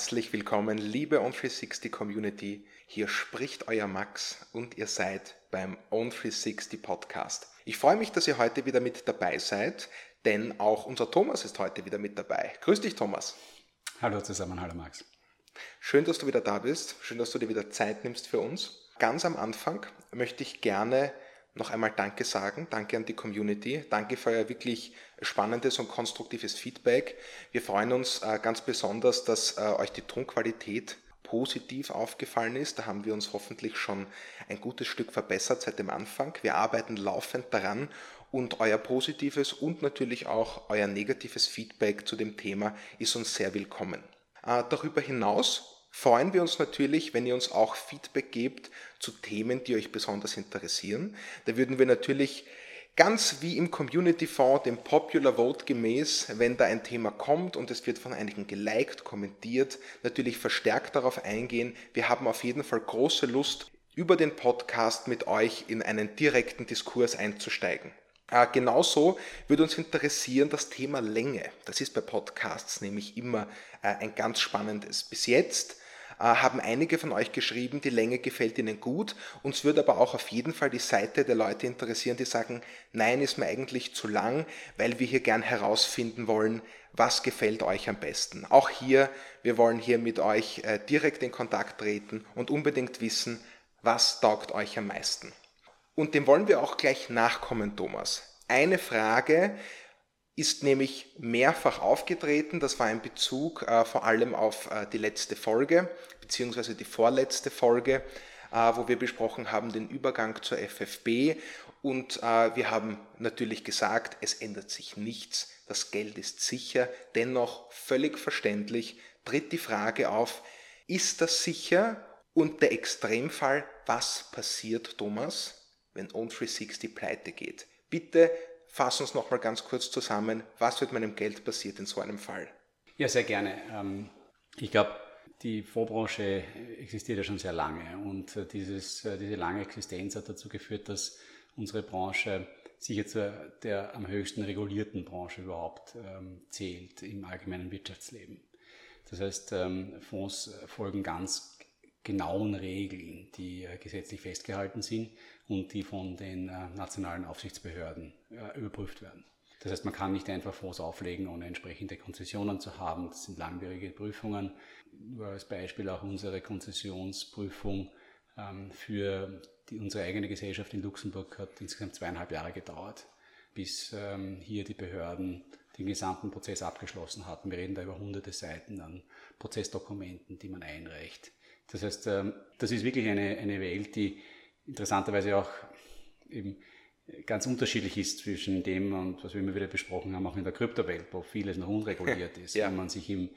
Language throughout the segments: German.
herzlich willkommen, liebe On360 Community. Hier spricht euer Max und ihr seid beim On360 Podcast. Ich freue mich, dass ihr heute wieder mit dabei seid, denn auch unser Thomas ist heute wieder mit dabei. Grüß dich, Thomas. Hallo zusammen, hallo Max. Schön, dass du wieder da bist. Schön, dass du dir wieder Zeit nimmst für uns. Ganz am Anfang möchte ich gerne noch einmal Danke sagen. Danke an die Community. Danke für euer wirklich spannendes und konstruktives Feedback. Wir freuen uns äh, ganz besonders, dass äh, euch die Tonqualität positiv aufgefallen ist. Da haben wir uns hoffentlich schon ein gutes Stück verbessert seit dem Anfang. Wir arbeiten laufend daran und euer positives und natürlich auch euer negatives Feedback zu dem Thema ist uns sehr willkommen. Äh, darüber hinaus freuen wir uns natürlich, wenn ihr uns auch Feedback gebt zu Themen, die euch besonders interessieren. Da würden wir natürlich ganz wie im Community Fonds, dem Popular Vote gemäß, wenn da ein Thema kommt und es wird von einigen geliked, kommentiert, natürlich verstärkt darauf eingehen. Wir haben auf jeden Fall große Lust, über den Podcast mit euch in einen direkten Diskurs einzusteigen. Äh, genauso würde uns interessieren das Thema Länge. Das ist bei Podcasts nämlich immer äh, ein ganz spannendes. Bis jetzt äh, haben einige von euch geschrieben, die Länge gefällt ihnen gut. Uns würde aber auch auf jeden Fall die Seite der Leute interessieren, die sagen, nein, ist mir eigentlich zu lang, weil wir hier gern herausfinden wollen, was gefällt euch am besten. Auch hier, wir wollen hier mit euch äh, direkt in Kontakt treten und unbedingt wissen, was taugt euch am meisten. Und dem wollen wir auch gleich nachkommen, Thomas. Eine Frage, ist nämlich mehrfach aufgetreten. Das war in Bezug äh, vor allem auf äh, die letzte Folge, beziehungsweise die vorletzte Folge, äh, wo wir besprochen haben den Übergang zur FFB. Und äh, wir haben natürlich gesagt, es ändert sich nichts, das Geld ist sicher. Dennoch völlig verständlich tritt die Frage auf, ist das sicher? Und der Extremfall, was passiert, Thomas, wenn On360 pleite geht? Bitte fass uns noch mal ganz kurz zusammen, was mit meinem Geld passiert in so einem Fall? Ja, sehr gerne. Ähm, ich glaube, die Fondsbranche existiert ja schon sehr lange und äh, dieses, äh, diese lange Existenz hat dazu geführt, dass unsere Branche sicher zu der am höchsten regulierten Branche überhaupt ähm, zählt im allgemeinen Wirtschaftsleben. Das heißt, ähm, Fonds folgen ganz genauen Regeln, die äh, gesetzlich festgehalten sind und die von den äh, nationalen Aufsichtsbehörden äh, überprüft werden. Das heißt, man kann nicht einfach Fonds auflegen, ohne entsprechende Konzessionen zu haben. Das sind langwierige Prüfungen. Nur als Beispiel auch unsere Konzessionsprüfung ähm, für die, unsere eigene Gesellschaft in Luxemburg hat insgesamt zweieinhalb Jahre gedauert, bis ähm, hier die Behörden den gesamten Prozess abgeschlossen hatten. Wir reden da über hunderte Seiten an Prozessdokumenten, die man einreicht. Das heißt, ähm, das ist wirklich eine, eine Welt, die interessanterweise auch eben ganz unterschiedlich ist zwischen dem und was wir immer wieder besprochen haben, auch in der Kryptowelt, wo vieles noch unreguliert ist, ja. wenn man sich im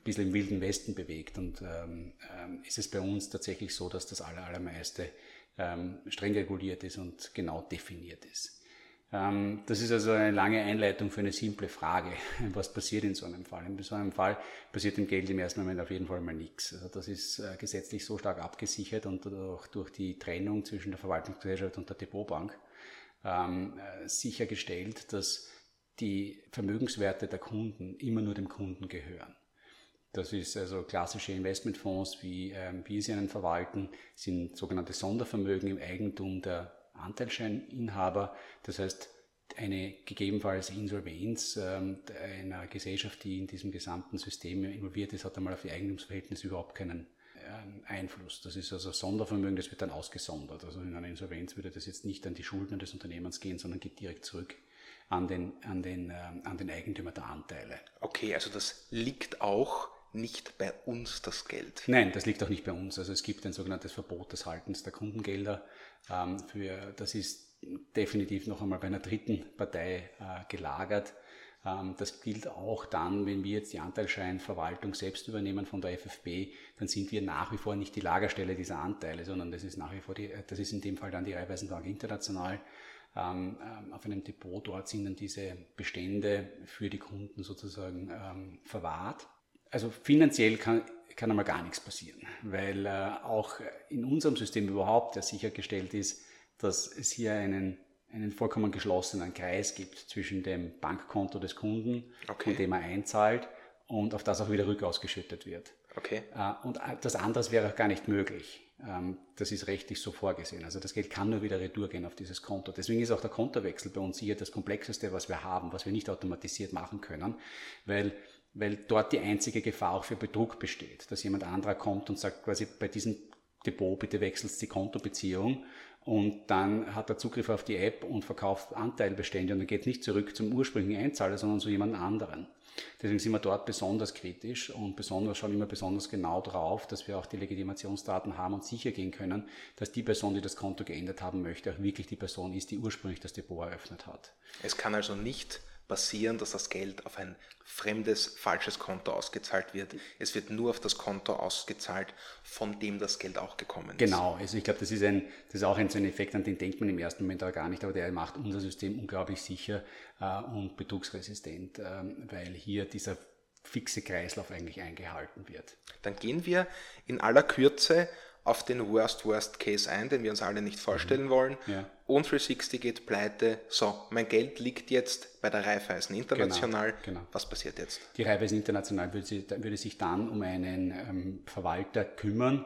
ein bisschen im wilden Westen bewegt. Und ähm, ähm, ist es bei uns tatsächlich so, dass das allermeiste ähm, streng reguliert ist und genau definiert ist. Ähm, das ist also eine lange Einleitung für eine simple Frage. Was passiert in so einem Fall? In so einem Fall passiert dem Geld im ersten Moment auf jeden Fall mal nichts. Also das ist äh, gesetzlich so stark abgesichert und auch durch die Trennung zwischen der Verwaltungsgesellschaft und der Depotbank ähm, äh, sichergestellt, dass die Vermögenswerte der Kunden immer nur dem Kunden gehören. Das ist also klassische Investmentfonds, wie ähm, wir sie einen verwalten, sind sogenannte Sondervermögen im Eigentum der Anteilscheininhaber. Das heißt, eine gegebenenfalls Insolvenz ähm, einer Gesellschaft, die in diesem gesamten System involviert ist, hat einmal auf die Eigentumsverhältnisse überhaupt keinen ähm, Einfluss. Das ist also Sondervermögen, das wird dann ausgesondert. Also in einer Insolvenz würde das jetzt nicht an die Schulden des Unternehmens gehen, sondern geht direkt zurück an den, an den, ähm, an den Eigentümer der Anteile. Okay, also das liegt auch nicht bei uns das Geld. Nein, das liegt auch nicht bei uns. Also es gibt ein sogenanntes Verbot des Haltens der Kundengelder. Ähm, für, das ist definitiv noch einmal bei einer dritten Partei äh, gelagert. Ähm, das gilt auch dann, wenn wir jetzt die Anteilscheinverwaltung selbst übernehmen von der FFB, dann sind wir nach wie vor nicht die Lagerstelle dieser Anteile, sondern das ist nach wie vor die, äh, das ist in dem Fall dann die Raiffeisenbank International ähm, auf einem Depot. Dort sind dann diese Bestände für die Kunden sozusagen verwahrt. Also finanziell kann, kann einmal gar nichts passieren, weil äh, auch in unserem System überhaupt ja sichergestellt ist, dass es hier einen, einen vollkommen geschlossenen Kreis gibt zwischen dem Bankkonto des Kunden, okay. von dem er einzahlt und auf das auch wieder rückausgeschüttet wird. Okay. Äh, und das andere wäre auch gar nicht möglich. Ähm, das ist rechtlich so vorgesehen. Also das Geld kann nur wieder retour gehen auf dieses Konto. Deswegen ist auch der Kontowechsel bei uns hier das komplexeste, was wir haben, was wir nicht automatisiert machen können, weil, weil dort die einzige Gefahr auch für Betrug besteht, dass jemand anderer kommt und sagt quasi bei diesem Depot bitte wechselst die Kontobeziehung und dann hat er Zugriff auf die App und verkauft Anteilbestände und dann geht nicht zurück zum ursprünglichen Einzahler, sondern zu jemand anderen. Deswegen sind wir dort besonders kritisch und besonders schauen immer besonders genau drauf, dass wir auch die Legitimationsdaten haben und sicher gehen können, dass die Person, die das Konto geändert haben möchte, auch wirklich die Person ist, die ursprünglich das Depot eröffnet hat. Es kann also nicht passieren, dass das Geld auf ein fremdes, falsches Konto ausgezahlt wird. Es wird nur auf das Konto ausgezahlt, von dem das Geld auch gekommen ist. Genau, also ich glaube, das ist, ein, das ist auch ein, so ein Effekt, an den denkt man im ersten Moment aber gar nicht, aber der macht unser System unglaublich sicher äh, und betrugsresistent, äh, weil hier dieser fixe Kreislauf eigentlich eingehalten wird. Dann gehen wir in aller Kürze auf den Worst-Worst-Case ein, den wir uns alle nicht vorstellen mhm. wollen. Ja. Und 360 geht pleite. So, mein Geld liegt jetzt bei der Raiffeisen International. Genau, genau. Was passiert jetzt? Die Raiffeisen International würde, würde sich dann um einen ähm, Verwalter kümmern,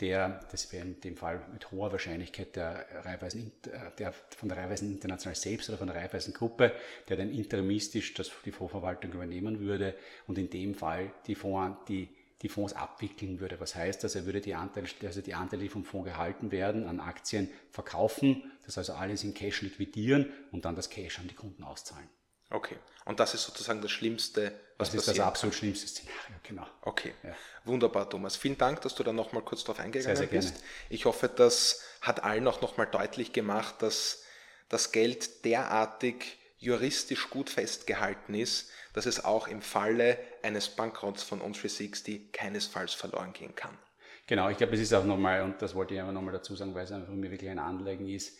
der, das wäre in dem Fall mit hoher Wahrscheinlichkeit der, Raiffeisen, äh, der von der Raiffeisen International selbst oder von der Raiffeisen Gruppe, der dann interimistisch das, die Fondsverwaltung übernehmen würde und in dem Fall die Fonds, die die Fonds abwickeln würde. Was heißt das? Er würde die Anteile, also die Anteile, die vom Fonds gehalten werden, an Aktien verkaufen, das also alles in Cash liquidieren und dann das Cash an die Kunden auszahlen. Okay. Und das ist sozusagen das Schlimmste, was Das ist das absolut schlimmste Szenario, genau. Okay. Ja. Wunderbar, Thomas. Vielen Dank, dass du da nochmal kurz darauf eingegangen sehr, sehr bist. Gerne. Ich hoffe, das hat allen auch nochmal deutlich gemacht, dass das Geld derartig juristisch gut festgehalten ist, dass es auch im Falle eines Bankrotts von On360 keinesfalls verloren gehen kann. Genau, ich glaube, es ist auch nochmal, und das wollte ich einfach nochmal dazu sagen, weil es einfach mir wirklich ein Anliegen ist,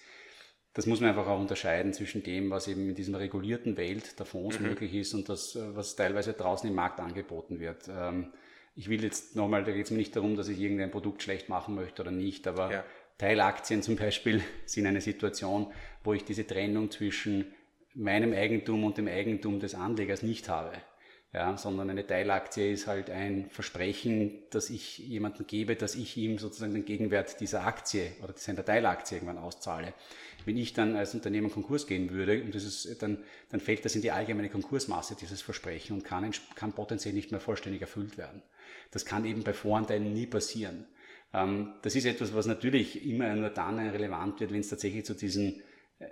das muss man einfach auch unterscheiden zwischen dem, was eben in dieser regulierten Welt der Fonds mhm. möglich ist und das, was teilweise draußen im Markt angeboten wird. Ähm, ich will jetzt nochmal, da geht es mir nicht darum, dass ich irgendein Produkt schlecht machen möchte oder nicht, aber ja. Teilaktien zum Beispiel sind eine Situation, wo ich diese Trennung zwischen meinem Eigentum und dem Eigentum des Anlegers nicht habe. Ja, sondern eine Teilaktie ist halt ein Versprechen, das ich jemandem gebe, dass ich ihm sozusagen den Gegenwert dieser Aktie oder seiner Teilaktie irgendwann auszahle. Wenn ich dann als Unternehmen Konkurs gehen würde, und das ist, dann, dann fällt das in die allgemeine Konkursmasse, dieses Versprechen, und kann, kann potenziell nicht mehr vollständig erfüllt werden. Das kann eben bei Voranteilen nie passieren. Ähm, das ist etwas, was natürlich immer nur dann relevant wird, wenn es tatsächlich zu diesen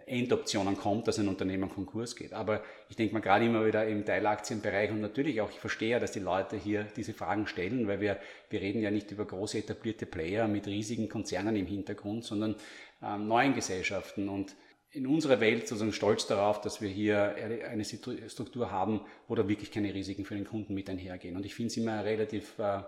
Endoptionen kommt, dass ein Unternehmen Konkurs geht. Aber ich denke mal gerade immer wieder im Teilaktienbereich und natürlich auch, ich verstehe ja, dass die Leute hier diese Fragen stellen, weil wir, wir reden ja nicht über große etablierte Player mit riesigen Konzernen im Hintergrund, sondern ähm, neuen Gesellschaften und in unserer Welt sozusagen stolz darauf, dass wir hier eine Struktur haben, wo da wirklich keine Risiken für den Kunden mit einhergehen. Und ich finde es immer relativ äh,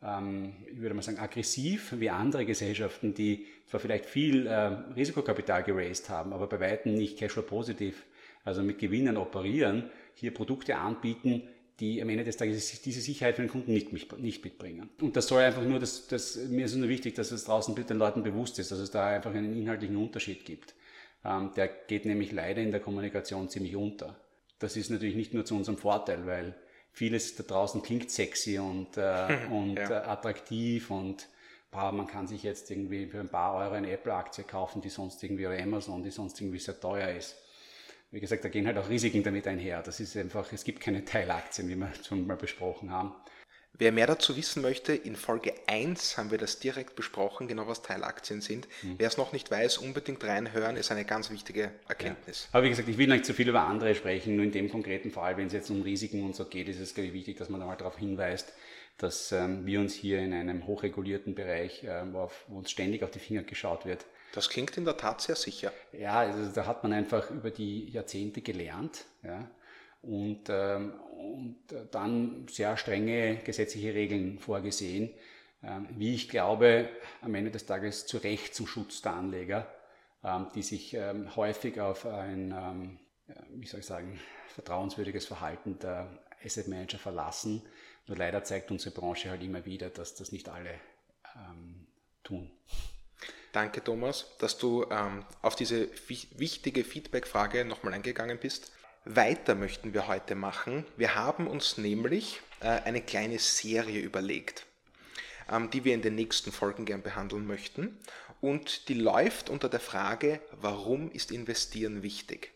ich würde mal sagen, aggressiv wie andere Gesellschaften, die zwar vielleicht viel äh, Risikokapital geraced haben, aber bei weitem nicht Cashflow positiv, also mit Gewinnen operieren, hier Produkte anbieten, die am Ende des Tages diese Sicherheit für den Kunden nicht, nicht mitbringen. Und das soll einfach nur, das, das, mir ist nur wichtig, dass es draußen den Leuten bewusst ist, dass es da einfach einen inhaltlichen Unterschied gibt. Ähm, der geht nämlich leider in der Kommunikation ziemlich unter. Das ist natürlich nicht nur zu unserem Vorteil, weil vieles da draußen klingt sexy und, äh, und ja. äh, attraktiv und boah, man kann sich jetzt irgendwie für ein paar Euro eine Apple-Aktie kaufen, die sonst irgendwie oder Amazon, die sonst irgendwie sehr teuer ist. Wie gesagt, da gehen halt auch Risiken damit einher. Das ist einfach, es gibt keine Teilaktien, wie wir schon mal besprochen haben. Wer mehr dazu wissen möchte, in Folge 1 haben wir das direkt besprochen, genau was Teilaktien sind. Mhm. Wer es noch nicht weiß, unbedingt reinhören, ist eine ganz wichtige Erkenntnis. Ja. Aber wie gesagt, ich will nicht zu viel über andere sprechen, nur in dem konkreten Fall, wenn es jetzt um Risiken und so geht, ist es, glaube ich, wichtig, dass man einmal darauf hinweist, dass ähm, wir uns hier in einem hochregulierten Bereich, äh, wo, auf, wo, uns ständig auf die Finger geschaut wird. Das klingt in der Tat sehr sicher. Ja, also da hat man einfach über die Jahrzehnte gelernt. Ja, und, ähm, und dann sehr strenge gesetzliche Regeln vorgesehen, ähm, wie ich glaube, am Ende des Tages zu Recht zum Schutz der Anleger, ähm, die sich häufig auf ein, ähm, wie soll ich sagen, vertrauenswürdiges Verhalten der Asset Manager verlassen. Nur leider zeigt unsere Branche halt immer wieder, dass das nicht alle ähm, tun. Danke, Thomas, dass du ähm, auf diese wichtige Feedback-Frage nochmal eingegangen bist. Weiter möchten wir heute machen. Wir haben uns nämlich äh, eine kleine Serie überlegt. ähm, die wir in den nächsten Folgen gern behandeln möchten. Und die läuft unter der Frage, warum ist Investieren wichtig?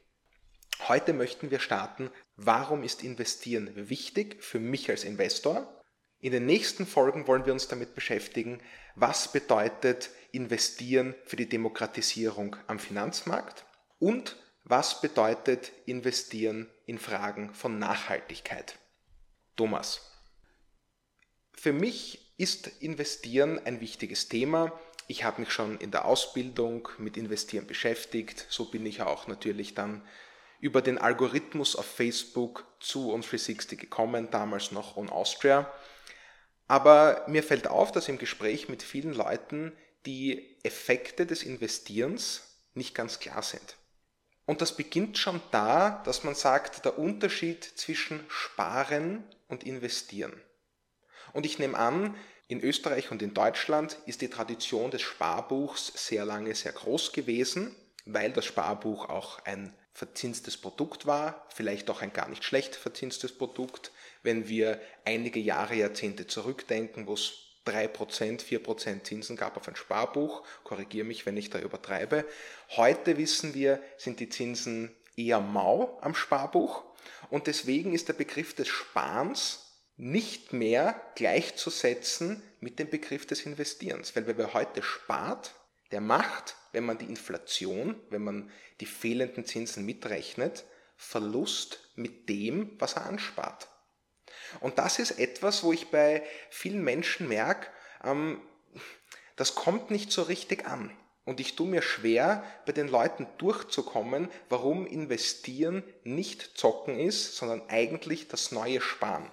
Heute möchten wir starten, warum ist Investieren wichtig für mich als Investor? In den nächsten Folgen wollen wir uns damit beschäftigen, was bedeutet Investieren für die Demokratisierung am Finanzmarkt und was bedeutet Investieren in Fragen von Nachhaltigkeit. Thomas, für mich ist Investieren ein wichtiges Thema. Ich habe mich schon in der Ausbildung mit Investieren beschäftigt. So bin ich auch natürlich dann über den Algorithmus auf Facebook zu On360 gekommen, damals noch On Austria. Aber mir fällt auf, dass im Gespräch mit vielen Leuten die Effekte des Investierens nicht ganz klar sind. Und das beginnt schon da, dass man sagt, der Unterschied zwischen Sparen und Investieren. Und ich nehme an, in Österreich und in Deutschland ist die Tradition des Sparbuchs sehr lange sehr groß gewesen, weil das Sparbuch auch ein verzinstes Produkt war, vielleicht auch ein gar nicht schlecht verzinstes Produkt. Wenn wir einige Jahre, Jahrzehnte zurückdenken, wo es 3%, 4% Zinsen gab auf ein Sparbuch, korrigiere mich, wenn ich da übertreibe. Heute wissen wir, sind die Zinsen eher mau am Sparbuch und deswegen ist der Begriff des Sparens nicht mehr gleichzusetzen mit dem Begriff des Investierens, weil wer heute spart, der macht, wenn man die Inflation, wenn man die fehlenden Zinsen mitrechnet, Verlust mit dem, was er anspart. Und das ist etwas, wo ich bei vielen Menschen merke, ähm, das kommt nicht so richtig an. Und ich tue mir schwer, bei den Leuten durchzukommen, warum investieren nicht zocken ist, sondern eigentlich das neue Sparen.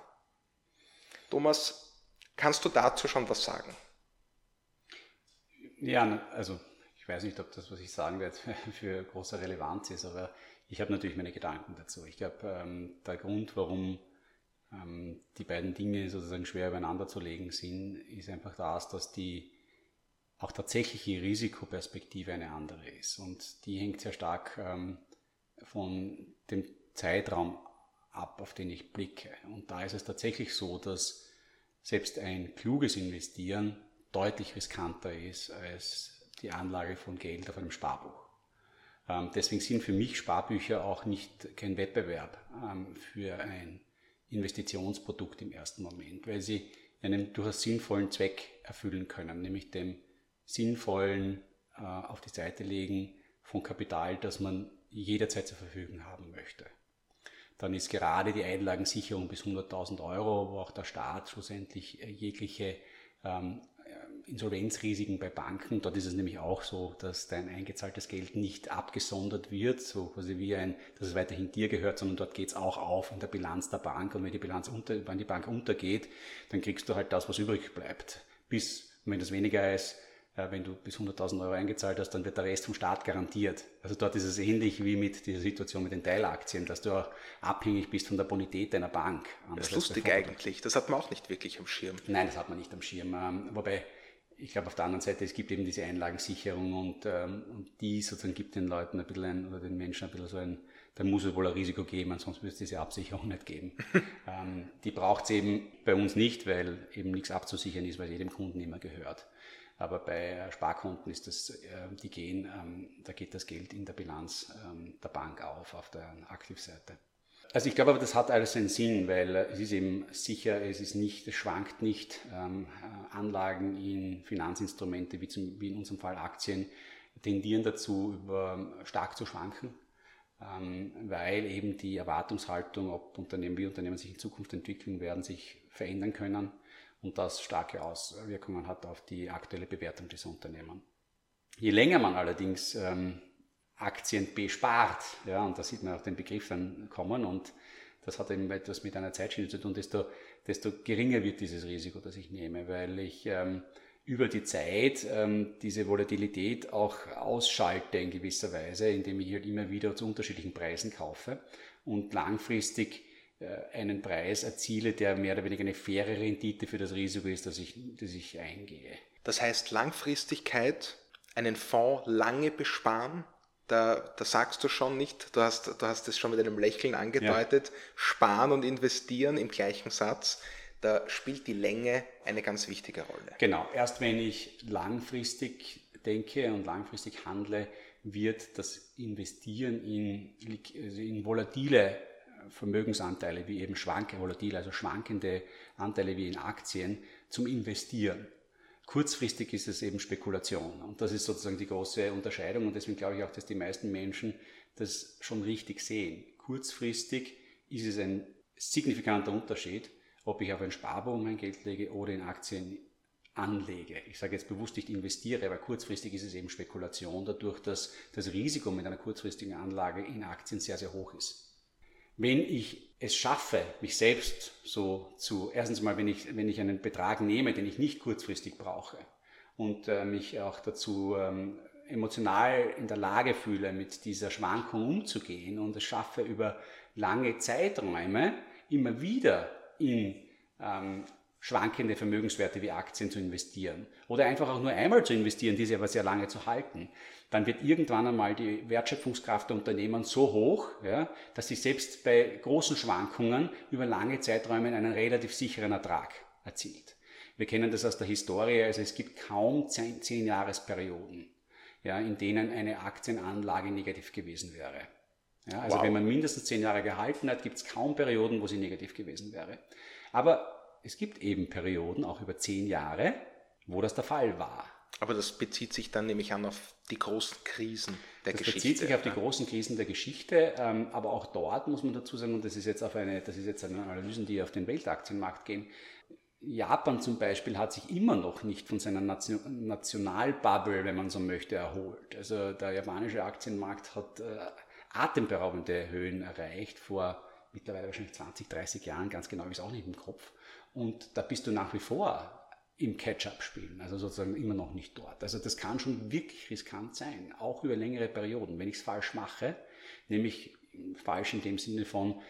Thomas, kannst du dazu schon was sagen? Ja, also ich weiß nicht, ob das, was ich sagen werde, für große Relevanz ist, aber ich habe natürlich meine Gedanken dazu. Ich glaube, ähm, der Grund, warum ähm, die beiden Dinge sozusagen schwer übereinander zu legen sind, ist einfach das, dass die auch tatsächliche Risikoperspektive eine andere ist. Und die hängt sehr stark ähm, von dem Zeitraum ab, auf den ich blicke. Und da ist es tatsächlich so, dass selbst ein kluges Investieren deutlich riskanter ist als die Anlage von Geld auf einem Sparbuch. Ähm, deswegen sind für mich Sparbücher auch nicht kein Wettbewerb ähm, für ein Investitionsprodukt im ersten Moment, weil sie einen durchaus sinnvollen Zweck erfüllen können, nämlich dem sinnvollen äh, auf die Seite legen von Kapital, das man jederzeit zur Verfügung haben möchte. Dann ist gerade die Einlagensicherung bis 100.000 Euro, wo auch der Staat schlussendlich äh, jegliche ähm, Insolvenzrisiken bei Banken. Dort ist es nämlich auch so, dass dein eingezahltes Geld nicht abgesondert wird, so quasi wie ein, dass es weiterhin dir gehört, sondern dort geht es auch auf in der Bilanz der Bank. Und wenn die Bilanz unter, wenn die Bank untergeht, dann kriegst du halt das, was übrig bleibt. Bis, wenn das weniger ist, äh, wenn du bis 100.000 Euro eingezahlt hast, dann wird der Rest vom Staat garantiert. Also dort ist es ähnlich wie mit dieser Situation mit den Teilaktien, dass du auch abhängig bist von der Bonität deiner Bank. Das ist lustig eigentlich. Das hat man auch nicht wirklich am Schirm. Nein, das hat man nicht am Schirm. Ähm, wobei ich glaube auf der anderen Seite, es gibt eben diese Einlagensicherung und, ähm, und die sozusagen gibt den Leuten ein bisschen ein, oder den Menschen ein bisschen so ein, da muss es wohl ein Risiko geben, ansonsten würde es diese Absicherung nicht geben. ähm, die braucht es eben bei uns nicht, weil eben nichts abzusichern ist, weil jedem Kunden immer gehört. Aber bei Sparkonten ist das, äh, die gehen, ähm, da geht das Geld in der Bilanz ähm, der Bank auf, auf der Aktivseite. Also ich glaube aber, das hat alles einen Sinn, weil es ist eben sicher, es ist nicht, es schwankt nicht. Ähm, Anlagen in Finanzinstrumente, wie, zum, wie in unserem Fall Aktien, tendieren dazu, über, stark zu schwanken, ähm, weil eben die Erwartungshaltung, ob Unternehmen, wie Unternehmen sich in Zukunft entwickeln werden, sich verändern können und das starke Auswirkungen hat auf die aktuelle Bewertung dieser Unternehmen. Je länger man allerdings ähm, Aktien bespart. Ja, und da sieht man auch den Begriff dann kommen und das hat eben etwas mit einer Zeitschiene zu tun, desto, desto geringer wird dieses Risiko, das ich nehme, weil ich ähm, über die Zeit ähm, diese Volatilität auch ausschalte in gewisser Weise, indem ich halt immer wieder zu unterschiedlichen Preisen kaufe und langfristig äh, einen Preis erziele, der mehr oder weniger eine faire Rendite für das Risiko ist, das ich, das ich eingehe. Das heißt Langfristigkeit, einen Fonds lange besparen, da, da sagst du schon nicht, du hast, du hast es schon mit einem Lächeln angedeutet, ja. sparen und investieren im gleichen Satz. da spielt die Länge eine ganz wichtige Rolle. Genau, erst wenn ich langfristig denke und langfristig handle, wird das Investieren in, also in volatile Vermögensanteile wie eben schwanke, volatil, also schwankende Anteile wie in Aktien zum Investieren. Kurzfristig ist es eben Spekulation. Und das ist sozusagen die große Unterscheidung. Und deswegen glaube ich auch, dass die meisten Menschen das schon richtig sehen. Kurzfristig ist es ein signifikanter Unterschied, ob ich auf ein Sparbuch mein Geld lege oder in Aktien anlege. Ich sage jetzt bewusst nicht investiere, aber kurzfristig ist es eben Spekulation, dadurch, dass das Risiko mit einer kurzfristigen Anlage in Aktien sehr, sehr hoch ist. Wenn ich es schaffe, mich selbst so zu, erstens mal, wenn ich, wenn ich einen Betrag nehme, den ich nicht kurzfristig brauche und äh, mich auch dazu ähm, emotional in der Lage fühle, mit dieser Schwankung umzugehen und es schaffe, über lange Zeiträume immer wieder in ähm, schwankende Vermögenswerte wie Aktien zu investieren oder einfach auch nur einmal zu investieren, diese aber sehr lange zu halten, dann wird irgendwann einmal die Wertschöpfungskraft der Unternehmen so hoch, ja, dass sie selbst bei großen Schwankungen über lange Zeiträume einen relativ sicheren Ertrag erzielt. Wir kennen das aus der Historie, also es gibt kaum zehn, zehn Jahresperioden, ja, in denen eine Aktienanlage negativ gewesen wäre. Ja, also wow. wenn man mindestens zehn Jahre gehalten hat, gibt es kaum Perioden, wo sie negativ gewesen wäre. Aber es gibt eben Perioden, auch über zehn Jahre, wo das der Fall war. Aber das bezieht sich dann nämlich an auf die großen Krisen der das Geschichte. Das bezieht sich auf die großen Krisen der Geschichte, ähm, aber auch dort muss man dazu sagen, und das ist jetzt auf eine, das ist jetzt eine Analysen, die auf den Weltaktienmarkt gehen. Japan zum Beispiel hat sich immer noch nicht von seiner Nation, Nationalbubble, wenn man so möchte, erholt. Also der japanische Aktienmarkt hat äh, atemberaubende Höhen erreicht vor mittlerweile wahrscheinlich 20, 30 Jahren, ganz genau ist auch nicht im Kopf. Und da bist du nach wie vor im Catch-up spielen, also sozusagen immer noch nicht dort. Also das kann schon wirklich riskant sein, auch über längere Perioden. Wenn ich es falsch mache, nämlich falsch in dem Sinne von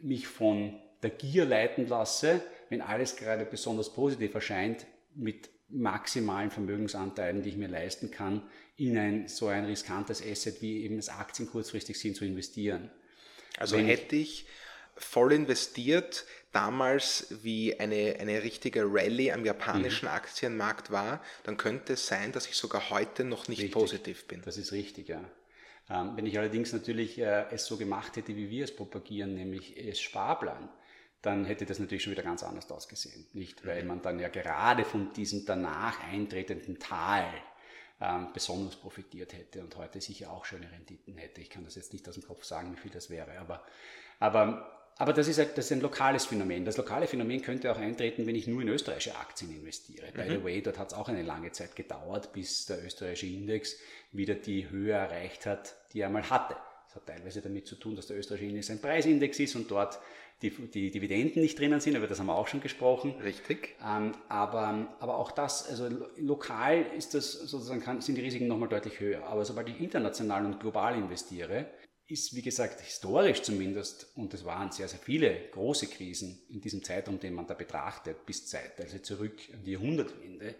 mich von der Gier leiten lasse, wenn alles gerade besonders positiv erscheint, mit maximalen Vermögensanteilen, die ich mir leisten kann, in ein so ein riskantes Asset wie eben das Aktien kurzfristig sind zu investieren. Also wenn hätte ich voll investiert, damals wie eine, eine richtige Rallye am japanischen mhm. Aktienmarkt war, dann könnte es sein, dass ich sogar heute noch nicht richtig. positiv bin. Das ist richtig, ja. Ähm, wenn ich allerdings natürlich äh, es so gemacht hätte, wie wir es propagieren, nämlich es Sparplan, dann hätte das natürlich schon wieder ganz anders ausgesehen. Nicht, weil mhm. man dann ja gerade von diesem danach eintretenden Tal ähm, besonders profitiert hätte und heute sicher auch schöne Renditen hätte. Ich kann das jetzt nicht aus dem Kopf sagen, wie viel das wäre, aber, aber aber das ist, ein, das ist ein lokales Phänomen. Das lokale Phänomen könnte auch eintreten, wenn ich nur in österreichische Aktien investiere. Mhm. By the mhm. way, dort hat es auch eine lange Zeit gedauert, bis der österreichische Index wieder die Höhe erreicht hat, die er einmal hatte. Das hat teilweise damit zu tun, dass der österreichische Index ein Preisindex ist und dort die, die Dividenden nicht drinnen sind, aber das haben wir auch schon gesprochen. Richtig. Ähm, aber, aber auch das, also lokal ist das sozusagen, kann, sind die Risiken nochmal deutlich höher. Aber sobald ich international und global investiere, ist, wie gesagt, historisch zumindest, und es waren sehr, sehr viele große Krisen in diesem Zeitraum, den man da betrachtet, bis Zeit, also zurück an die Jahrhundertwende,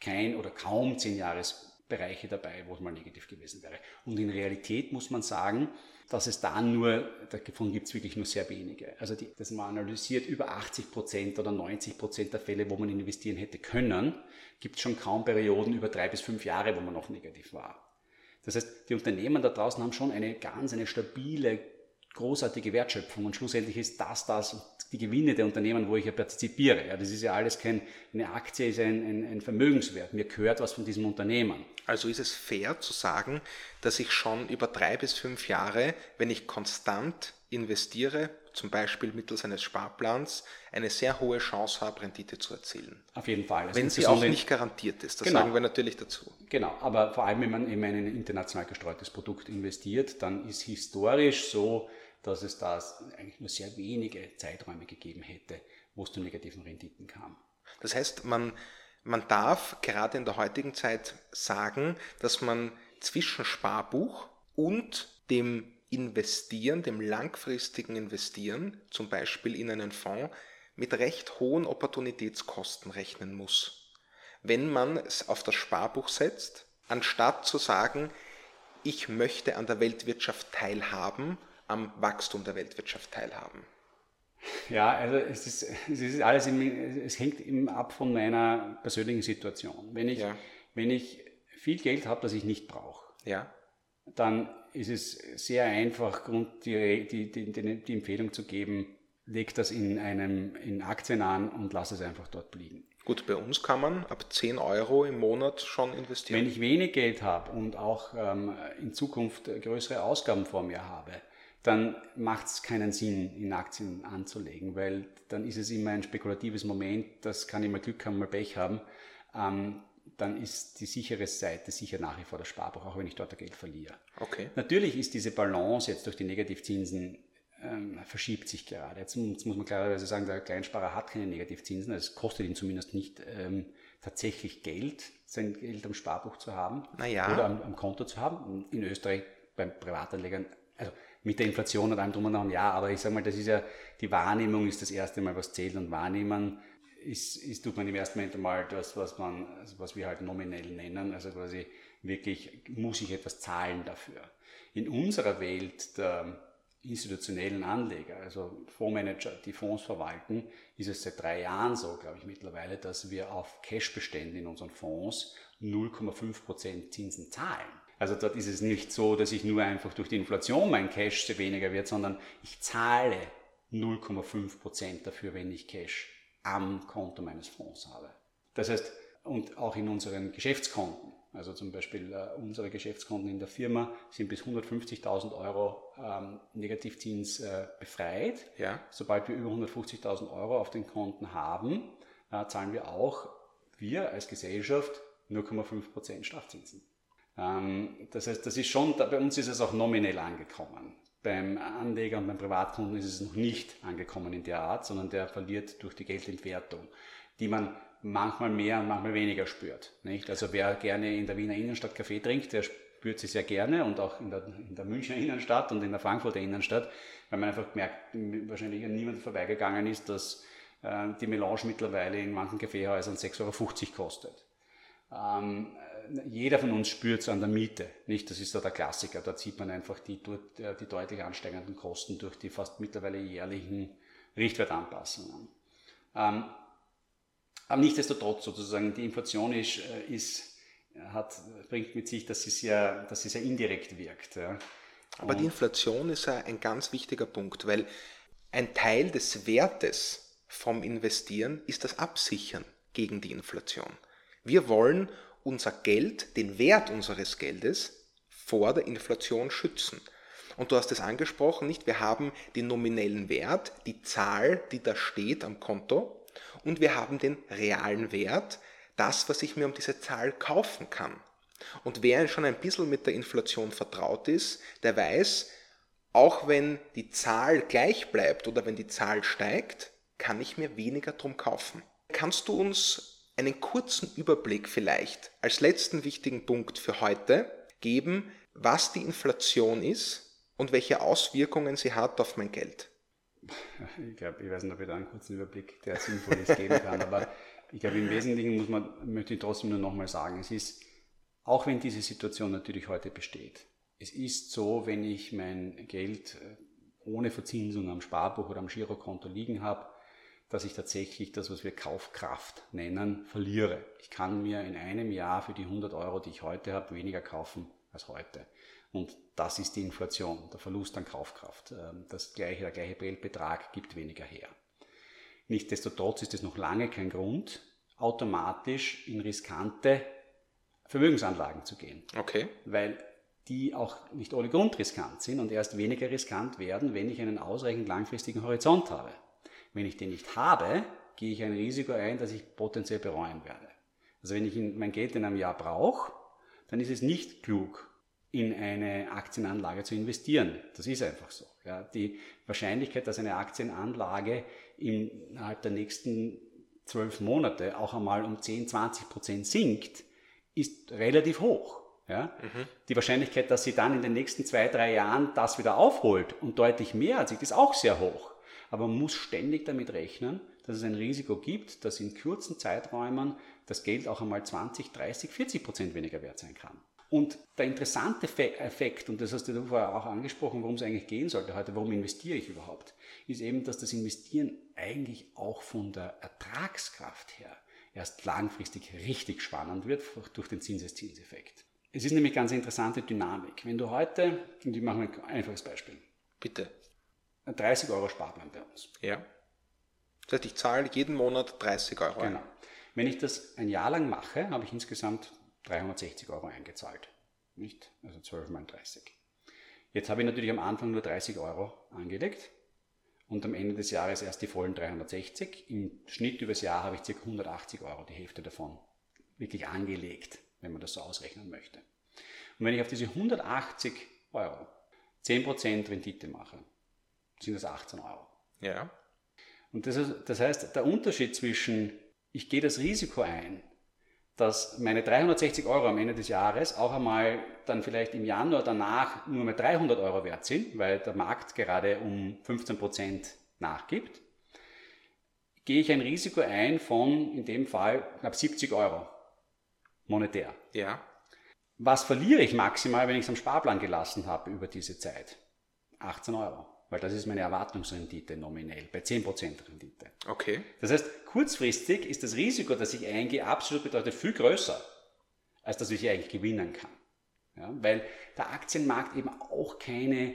kein oder kaum zehn Jahresbereiche dabei, wo es mal negativ gewesen wäre. Und in Realität muss man sagen, dass es da nur, davon gibt es wirklich nur sehr wenige. Also die, dass man analysiert, über 80 Prozent oder 90 Prozent der Fälle, wo man investieren hätte können, gibt es schon kaum Perioden über drei bis fünf Jahre, wo man noch negativ war. Das heißt, die Unternehmen da draußen haben schon eine ganz, eine stabile, großartige Wertschöpfung und schlussendlich ist das das die Gewinne der Unternehmen, wo ich ja partizipiere. Ja, das ist ja alles kein, eine Aktie ist ein, ein, ein Vermögenswert. Mir gehört was von diesem Unternehmen. Also ist es fair zu sagen, dass ich schon über drei bis fünf Jahre, wenn ich konstant investiere, zum Beispiel mittels eines Sparplans, eine sehr hohe Chance habe, Rendite zu erzielen. Auf jeden Fall. Also wenn sie auch nicht garantiert ist, das genau. sagen wir natürlich dazu. Genau, aber vor allem, wenn man in ein international gestreutes Produkt investiert, dann ist historisch so, dass es da eigentlich nur sehr wenige Zeiträume gegeben hätte, wo es zu negativen Renditen kam. Das heißt, man, man darf gerade in der heutigen Zeit sagen, dass man zwischen Sparbuch und dem Investieren, dem langfristigen Investieren, zum Beispiel in einen Fonds, mit recht hohen Opportunitätskosten rechnen muss. Wenn man es auf das Sparbuch setzt, anstatt zu sagen, ich möchte an der Weltwirtschaft teilhaben, am Wachstum der Weltwirtschaft teilhaben. Ja, also es ist, es ist alles, im, es hängt eben ab von meiner persönlichen Situation. Wenn ich, ja. wenn ich viel Geld habe, das ich nicht brauche, ja. Dann ist es sehr einfach, die, die, die, die Empfehlung zu geben, leg das in einem in Aktien an und lass es einfach dort liegen. Gut, bei uns kann man ab 10 Euro im Monat schon investieren. Wenn ich wenig Geld habe und auch ähm, in Zukunft größere Ausgaben vor mir habe, dann macht es keinen Sinn, in Aktien anzulegen, weil dann ist es immer ein spekulatives Moment, das kann immer Glück haben, mal Pech haben. Ähm, dann ist die sichere Seite sicher nach wie vor der Sparbuch, auch wenn ich dort Geld verliere. Okay. Natürlich ist diese Balance jetzt durch die Negativzinsen ähm, verschiebt sich gerade. Jetzt, jetzt, muss man klarerweise sagen, der Kleinsparer hat keine Negativzinsen, also es kostet ihn zumindest nicht ähm, tatsächlich Geld, sein Geld am Sparbuch zu haben naja. oder am, am, Konto zu haben. In Österreich beim Privatanlegern, also mit der Inflation und allem drum und dran, ja, aber ich sage mal, das ist ja, die Wahrnehmung ist das erste Mal, was zählt und wahrnehmen ist, ist tut man im ersten Moment einmal das, was man, also was wir halt nominell nennen, also quasi wirklich muss ich etwas zahlen dafür. In unserer Welt der institutionellen Anleger, also Fondsmanager, die Fonds verwalten, ist es seit drei Jahren so, glaube ich mittlerweile, dass wir auf Cashbestände in unseren Fonds 0,5% Zinsen zahlen. Also dort ist es nicht so, dass ich nur einfach durch die Inflation mein Cash weniger wird, sondern ich zahle 0,5% dafür, wenn ich Cash am Konto meines Fonds habe. Das heißt, und auch in unseren Geschäftskonten, also zum Beispiel äh, unsere Geschäftskonten in der Firma sind bis 150.000 Euro ähm, Negativzins äh, befreit. Ja. Sobald wir über 150.000 Euro auf den Konten haben, äh, zahlen wir auch, wir als Gesellschaft, 0,5% Strafzinsen. Ähm, das heißt, das ist schon, bei uns ist es auch nominell angekommen. Beim Anleger und beim Privatkunden ist es noch nicht angekommen in der Art, sondern der verliert durch die Geldentwertung, die man manchmal mehr und manchmal weniger spürt. Nicht? Also wer gerne in der Wiener Innenstadt Kaffee trinkt, der spürt sie sehr gerne und auch in der, in der Münchner Innenstadt und in der Frankfurter Innenstadt, weil man einfach merkt, wahrscheinlich an niemand vorbeigegangen ist, dass äh, die Melange mittlerweile in manchen Kaffeehäusern 6,50 Euro kostet. Ähm, jeder von uns spürt es an der Miete. Nicht? Das ist so der Klassiker. Dort sieht man einfach die, äh, die deutlich ansteigenden Kosten durch die fast mittlerweile jährlichen Richtwertanpassungen. Ähm, aber nichtsdestotrotz sozusagen, die Inflation ist, äh, ist, hat, bringt mit sich, dass sie sehr, dass sie sehr indirekt wirkt. Ja. Aber die Inflation ist ein ganz wichtiger Punkt, weil ein Teil des Wertes vom Investieren ist das Absichern gegen die Inflation. Wir wollen unser Geld, den Wert unseres Geldes vor der Inflation schützen. Und du hast es angesprochen, nicht? Wir haben den nominellen Wert, die Zahl, die da steht am Konto, und wir haben den realen Wert, das, was ich mir um diese Zahl kaufen kann. Und wer schon ein bisschen mit der Inflation vertraut ist, der weiß, auch wenn die Zahl gleich bleibt oder wenn die Zahl steigt, kann ich mir weniger drum kaufen. Kannst du uns einen kurzen Überblick vielleicht als letzten wichtigen Punkt für heute geben, was die Inflation ist und welche Auswirkungen sie hat auf mein Geld? Ich glaube, ich weiß nicht, ob ich da einen kurzen Überblick, der sinnvoll ist, geben kann, aber ich glaube, im Wesentlichen muss man, möchte ich trotzdem nur nochmal sagen, es ist, auch wenn diese Situation natürlich heute besteht, es ist so, wenn ich mein Geld äh, ohne Verzinsung am Sparbuch oder am Girokonto liegen habe, dass ich tatsächlich das, was wir Kaufkraft nennen, verliere. Ich kann mir in einem Jahr für die 100 Euro, die ich heute habe, weniger kaufen als heute. Und das ist die Inflation, der Verlust an Kaufkraft. Ähm, das gleiche, der gleiche Geldbetrag gibt weniger her. Nichtsdestotrotz ist es noch lange kein Grund, automatisch in riskante Vermögensanlagen zu gehen. Okay. Weil die auch nicht ohne Grund riskant sind und erst weniger riskant werden, wenn ich einen ausreichend langfristigen Horizont habe. Wenn ich den nicht habe, gehe ich ein Risiko ein, das ich potenziell bereuen werde. Also wenn ich mein Geld in einem Jahr brauche, dann ist es nicht klug, in eine Aktienanlage zu investieren. Das ist einfach so. Ja, die Wahrscheinlichkeit, dass eine Aktienanlage innerhalb der nächsten zwölf Monate auch einmal um 10, 20 Prozent sinkt, ist relativ hoch. Ja? Mhm. Die Wahrscheinlichkeit, dass sie dann in den nächsten zwei, drei Jahren das wieder aufholt und deutlich mehr als ich, ist auch sehr hoch. Aber man muss ständig damit rechnen, dass es ein Risiko gibt, dass in kurzen Zeiträumen das Geld auch einmal 20, 30, 40 Prozent weniger wert sein kann. Und der interessante Effekt, und das hast du vorher auch angesprochen, worum es eigentlich gehen sollte heute, warum investiere ich überhaupt, ist eben, dass das Investieren eigentlich auch von der Ertragskraft her erst langfristig richtig spannend wird durch den Zinseszinseffekt. Es ist nämlich ganz interessante Dynamik. Wenn du heute, und ich mache ein einfaches Beispiel. Bitte. 30 Euro Sparplan bei uns. Ja. Das heißt, ich zahle jeden Monat 30 Euro. Genau. Wenn ich das ein Jahr lang mache, habe ich insgesamt 360 Euro eingezahlt. Nicht? Also 12 mal 30. Jetzt habe ich natürlich am Anfang nur 30 Euro angelegt und am Ende des Jahres erst die vollen 360. Im Schnitt übers Jahr habe ich ca. 180 Euro, die Hälfte davon, wirklich angelegt, wenn man das so ausrechnen möchte. Und wenn ich auf diese 180 Euro 10% Rendite mache, sind das 18 Euro. Ja. Und das, ist, das heißt, der Unterschied zwischen, ich gehe das Risiko ein, dass meine 360 Euro am Ende des Jahres auch einmal dann vielleicht im Januar danach nur mehr 300 Euro wert sind, weil der Markt gerade um 15 Prozent nachgibt, gehe ich ein Risiko ein von in dem Fall knapp 70 Euro monetär. Ja. Was verliere ich maximal, wenn ich es am Sparplan gelassen habe über diese Zeit? 18 Euro weil das ist meine Erwartungsrendite nominell bei 10% Rendite. Okay. Das heißt, kurzfristig ist das Risiko, dass ich eingehe, absolut bedeutet viel größer, als dass ich eigentlich gewinnen kann. Ja, weil der Aktienmarkt eben auch keine,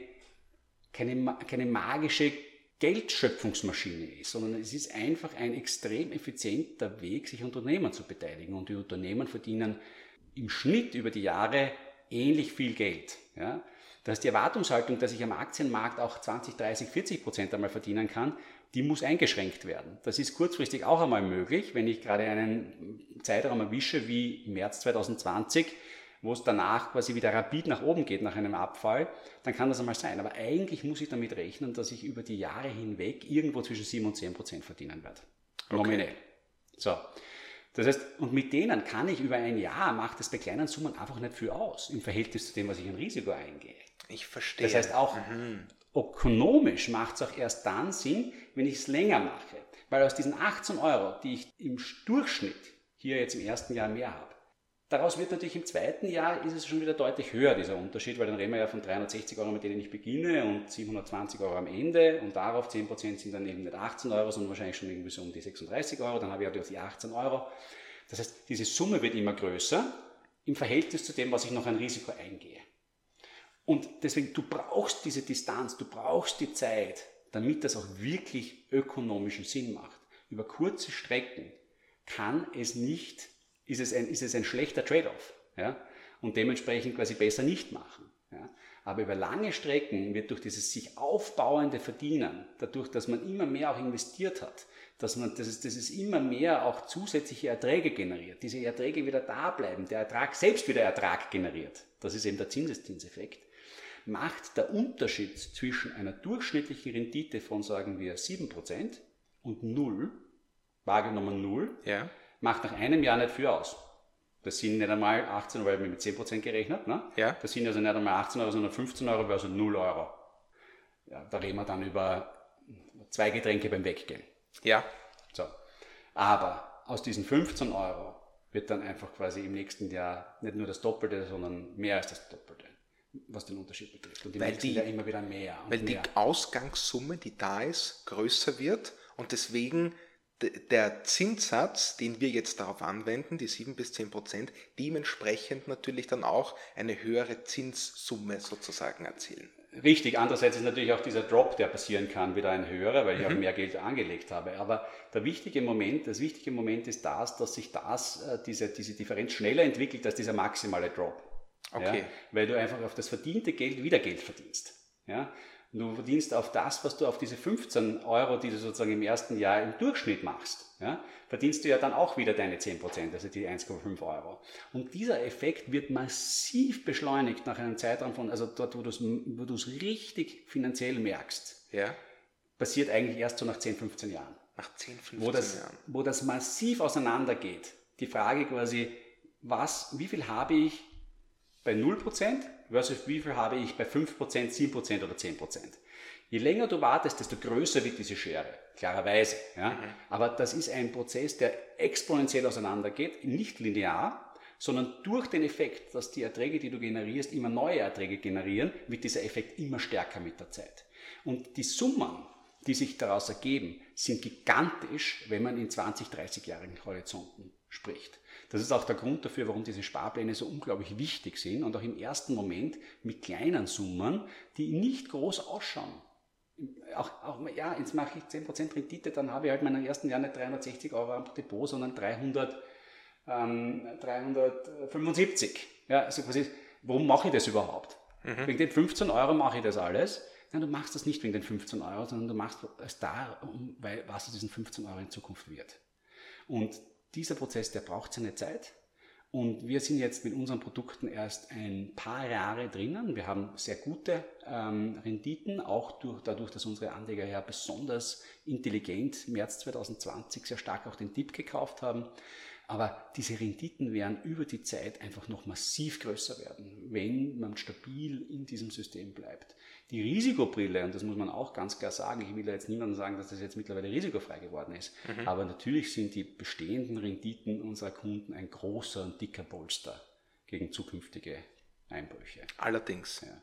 keine, keine magische Geldschöpfungsmaschine ist, sondern es ist einfach ein extrem effizienter Weg, sich Unternehmen zu beteiligen. Und die Unternehmen verdienen im Schnitt über die Jahre ähnlich viel Geld. Ja? Das heißt, die Erwartungshaltung, dass ich am Aktienmarkt auch 20, 30, 40 Prozent einmal verdienen kann, die muss eingeschränkt werden. Das ist kurzfristig auch einmal möglich, wenn ich gerade einen Zeitraum erwische wie März 2020, wo es danach quasi wieder rapid nach oben geht nach einem Abfall, dann kann das einmal sein. Aber eigentlich muss ich damit rechnen, dass ich über die Jahre hinweg irgendwo zwischen 7 und 10 Prozent verdienen werde. Nominell. Okay. So. Das heißt, und mit denen kann ich über ein Jahr, macht es bei kleinen Summen einfach nicht viel aus, im Verhältnis zu dem, was ich an Risiko eingehe. Ich verstehe. Das heißt auch mhm. ökonomisch macht es auch erst dann Sinn, wenn ich es länger mache. Weil aus diesen 18 Euro, die ich im Durchschnitt hier jetzt im ersten Jahr mehr habe, daraus wird natürlich im zweiten Jahr ist es schon wieder deutlich höher, dieser Unterschied, weil dann reden wir ja von 360 Euro, mit denen ich beginne und 720 Euro am Ende und darauf 10% sind dann eben nicht 18 Euro, sondern wahrscheinlich schon irgendwie so um die 36 Euro, dann habe ich halt die 18 Euro. Das heißt, diese Summe wird immer größer im Verhältnis zu dem, was ich noch an Risiko eingehe. Und deswegen, du brauchst diese Distanz, du brauchst die Zeit, damit das auch wirklich ökonomischen Sinn macht. Über kurze Strecken kann es nicht, ist es ein, ist es ein schlechter Trade-off. Ja? Und dementsprechend quasi besser nicht machen. Ja? Aber über lange Strecken wird durch dieses sich aufbauende Verdienen, dadurch, dass man immer mehr auch investiert hat, dass man, dass es, dass es immer mehr auch zusätzliche Erträge generiert, diese Erträge wieder da bleiben, der Ertrag selbst wieder Ertrag generiert. Das ist eben der Zinseszinseffekt macht der Unterschied zwischen einer durchschnittlichen Rendite von, sagen wir, 7% und 0, wahrgenommen 0, ja. macht nach einem Jahr nicht viel aus. Das sind nicht einmal 18 Euro, weil wir mit 10% gerechnet, ne? Ja. Das sind also nicht einmal 18 Euro, sondern 15 Euro, also 0 Euro. Ja, da reden wir dann über zwei Getränke beim Weggehen. Ja. So. Aber aus diesen 15 Euro wird dann einfach quasi im nächsten Jahr nicht nur das Doppelte, sondern mehr als das Doppelte was den Unterschied betrifft. Und die weil die, ja immer wieder mehr. weil mehr. die Ausgangssumme, die da ist, größer wird und deswegen der Zinssatz, den wir jetzt darauf anwenden, die 7 bis 10 Prozent, dementsprechend natürlich dann auch eine höhere Zinssumme sozusagen erzielen. Richtig, andererseits ist natürlich auch dieser Drop, der passieren kann, wieder ein höherer, weil ich mhm. auch mehr Geld angelegt habe. Aber der wichtige Moment, das wichtige Moment ist das, dass sich das, äh, diese, diese Differenz schneller entwickelt als dieser maximale Drop. Okay. Ja, weil du einfach auf das verdiente Geld wieder Geld verdienst. Ja? Du verdienst auf das, was du auf diese 15 Euro, die du sozusagen im ersten Jahr im Durchschnitt machst, ja, verdienst du ja dann auch wieder deine 10%, also die 1,5 Euro. Und dieser Effekt wird massiv beschleunigt nach einem Zeitraum von, also dort, wo du es wo richtig finanziell merkst, ja. passiert eigentlich erst so nach 10, 15 Jahren. Nach 10, 15 wo das, Jahren. Wo das massiv auseinandergeht. Die Frage quasi, was, wie viel habe ich bei 0% versus wie viel habe ich bei 5%, 7% oder 10%. Je länger du wartest, desto größer wird diese Schere, klarerweise. Ja? Mhm. Aber das ist ein Prozess, der exponentiell auseinandergeht, nicht linear, sondern durch den Effekt, dass die Erträge, die du generierst, immer neue Erträge generieren, wird dieser Effekt immer stärker mit der Zeit. Und die Summen, die sich daraus ergeben, sind gigantisch, wenn man in 20, 30-jährigen Horizonten spricht. Das ist auch der Grund dafür, warum diese Sparpläne so unglaublich wichtig sind und auch im ersten Moment mit kleinen Summen, die nicht groß ausschauen. Auch, auch ja, jetzt mache ich 10% Rendite, dann habe ich halt meinen ersten Jahr nicht 360 Euro am Depot, sondern 300, ähm, 375. Ja, also quasi, warum mache ich das überhaupt? Mhm. Wegen den 15 Euro mache ich das alles. Nein, du machst das nicht wegen den 15 Euro, sondern du machst es darum, weil was aus diesen 15 Euro in Zukunft wird. Und dieser Prozess, der braucht seine Zeit. Und wir sind jetzt mit unseren Produkten erst ein paar Jahre drinnen. Wir haben sehr gute ähm, Renditen, auch durch, dadurch, dass unsere Anleger ja besonders intelligent März 2020 sehr stark auch den Tipp gekauft haben. Aber diese Renditen werden über die Zeit einfach noch massiv größer werden, wenn man stabil in diesem System bleibt. Die Risikobrille, und das muss man auch ganz klar sagen, ich will ja jetzt niemandem sagen, dass das jetzt mittlerweile risikofrei geworden ist, mhm. aber natürlich sind die bestehenden Renditen unserer Kunden ein großer und dicker Polster gegen zukünftige Einbrüche. Allerdings. Ja.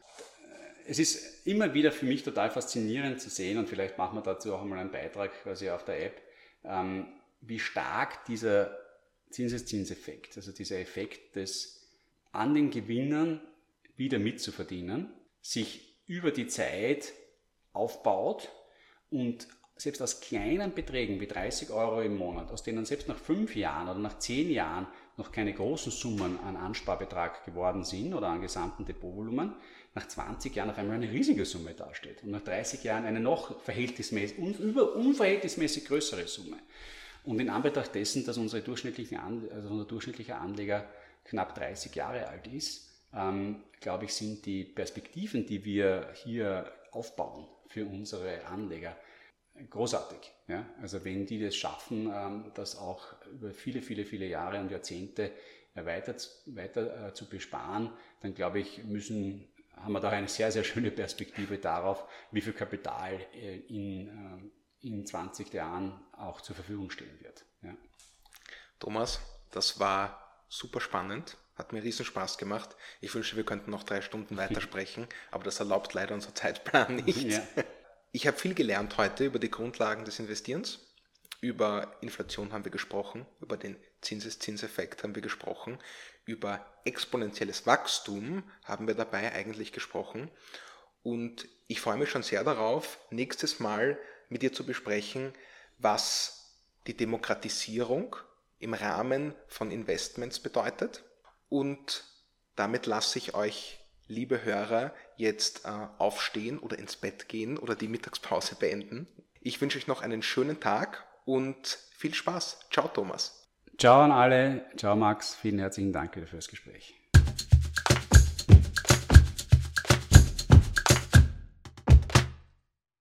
Es ist immer wieder für mich total faszinierend zu sehen, und vielleicht machen wir dazu auch einmal einen Beitrag quasi auf der App, ähm, wie stark dieser Zinseszinseffekt, also dieser Effekt des an den Gewinnern wieder mitzuverdienen, sich über die Zeit aufbaut und selbst aus kleinen Beträgen wie 30 Euro im Monat, aus denen selbst nach fünf Jahren oder nach zehn Jahren noch keine großen Summen an Ansparbetrag geworden sind oder an gesamten Depotvolumen, nach 20 Jahren auf einmal eine riesige Summe dasteht und nach 30 Jahren eine noch verhältnismäßig, unverhältnismäßig größere Summe. Und in Anbetracht dessen, dass unsere durchschnittliche, also unser durchschnittlicher Anleger knapp 30 Jahre alt ist, ähm, glaube ich, sind die Perspektiven, die wir hier aufbauen für unsere Anleger, großartig. Ja? Also wenn die das schaffen, ähm, das auch über viele, viele, viele Jahre und Jahrzehnte weiter, weiter äh, zu besparen, dann glaube ich, müssen, haben wir da eine sehr, sehr schöne Perspektive darauf, wie viel Kapital äh, in, äh, in 20 Jahren auch zur Verfügung stehen wird. Ja. Thomas, das war super spannend. Hat mir riesen Spaß gemacht. Ich wünsche, wir könnten noch drei Stunden weitersprechen, aber das erlaubt leider unser Zeitplan nicht. Ja. Ich habe viel gelernt heute über die Grundlagen des Investierens. Über Inflation haben wir gesprochen, über den Zinseszinseffekt haben wir gesprochen, über exponentielles Wachstum haben wir dabei eigentlich gesprochen. Und ich freue mich schon sehr darauf, nächstes Mal mit dir zu besprechen, was die Demokratisierung im Rahmen von Investments bedeutet und damit lasse ich euch, liebe Hörer, jetzt äh, aufstehen oder ins Bett gehen oder die Mittagspause beenden. Ich wünsche euch noch einen schönen Tag und viel Spaß. Ciao, Thomas. Ciao an alle. Ciao, Max. Vielen herzlichen Dank für das Gespräch.